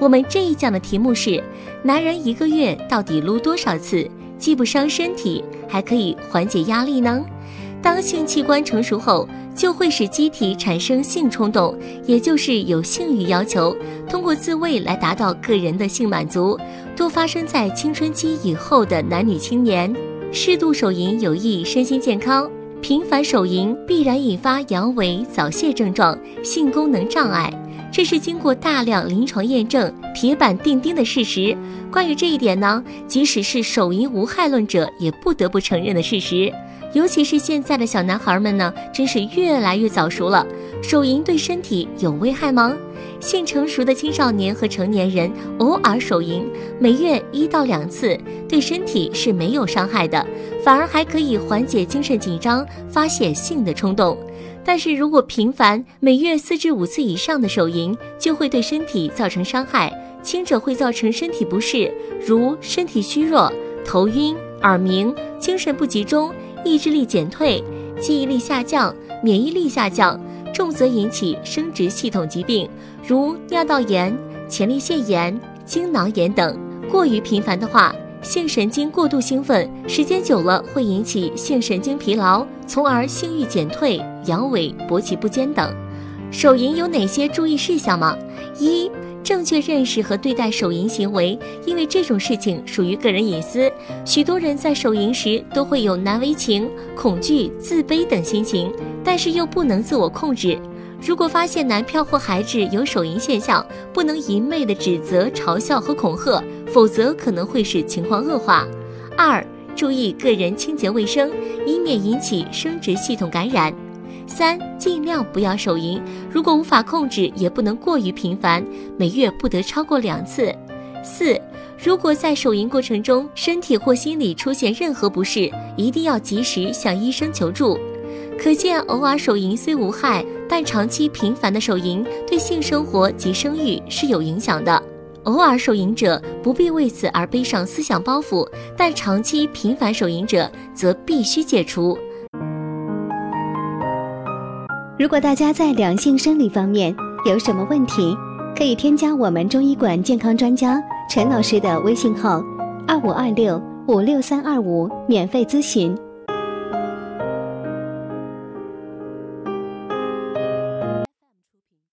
我们这一讲的题目是：男人一个月到底撸多少次，既不伤身体，还可以缓解压力呢？当性器官成熟后，就会使机体产生性冲动，也就是有性欲要求，通过自慰来达到个人的性满足，多发生在青春期以后的男女青年。适度手淫有益身心健康，频繁手淫必然引发阳痿、早泄症状，性功能障碍。这是经过大量临床验证、铁板钉钉的事实。关于这一点呢，即使是手淫无害论者也不得不承认的事实。尤其是现在的小男孩们呢，真是越来越早熟了。手淫对身体有危害吗？性成熟的青少年和成年人偶尔手淫，每月一到两次，对身体是没有伤害的，反而还可以缓解精神紧张、发泄性的冲动。但是如果频繁每月四至五次以上的手淫，就会对身体造成伤害。轻者会造成身体不适，如身体虚弱、头晕、耳鸣、精神不集中、意志力减退、记忆力下降、免疫力下降；重则引起生殖系统疾病，如尿道炎、前列腺炎、精囊炎等。过于频繁的话，性神经过度兴奋，时间久了会引起性神经疲劳，从而性欲减退、阳痿、勃起不坚等。手淫有哪些注意事项吗？一、正确认识和对待手淫行为，因为这种事情属于个人隐私，许多人在手淫时都会有难为情、恐惧、自卑等心情，但是又不能自我控制。如果发现男票或孩子有手淫现象，不能一昧的指责、嘲笑和恐吓，否则可能会使情况恶化。二、注意个人清洁卫生，以免引起生殖系统感染。三、尽量不要手淫，如果无法控制，也不能过于频繁，每月不得超过两次。四、如果在手淫过程中身体或心理出现任何不适，一定要及时向医生求助。可见，偶尔手淫虽无害，但长期频繁的手淫对性生活及生育是有影响的。偶尔手淫者不必为此而背上思想包袱，但长期频繁手淫者则必须戒除。如果大家在两性生理方面有什么问题，可以添加我们中医馆健康专家陈老师的微信号：二五二六五六三二五，免费咨询。